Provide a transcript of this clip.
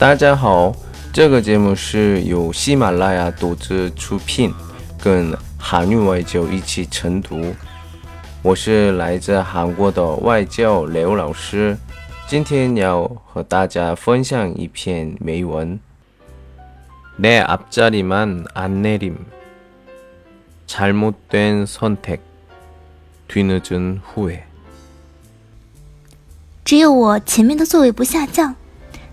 大家好，这个节目是由喜马拉雅独自出品，跟韩语外教一起晨读。我是来自韩国的外教刘老师，今天要和大家分享一篇美文。내앞자리만안내림잘못된선택뒤늦은후 회。 只有我前面的座位不下降，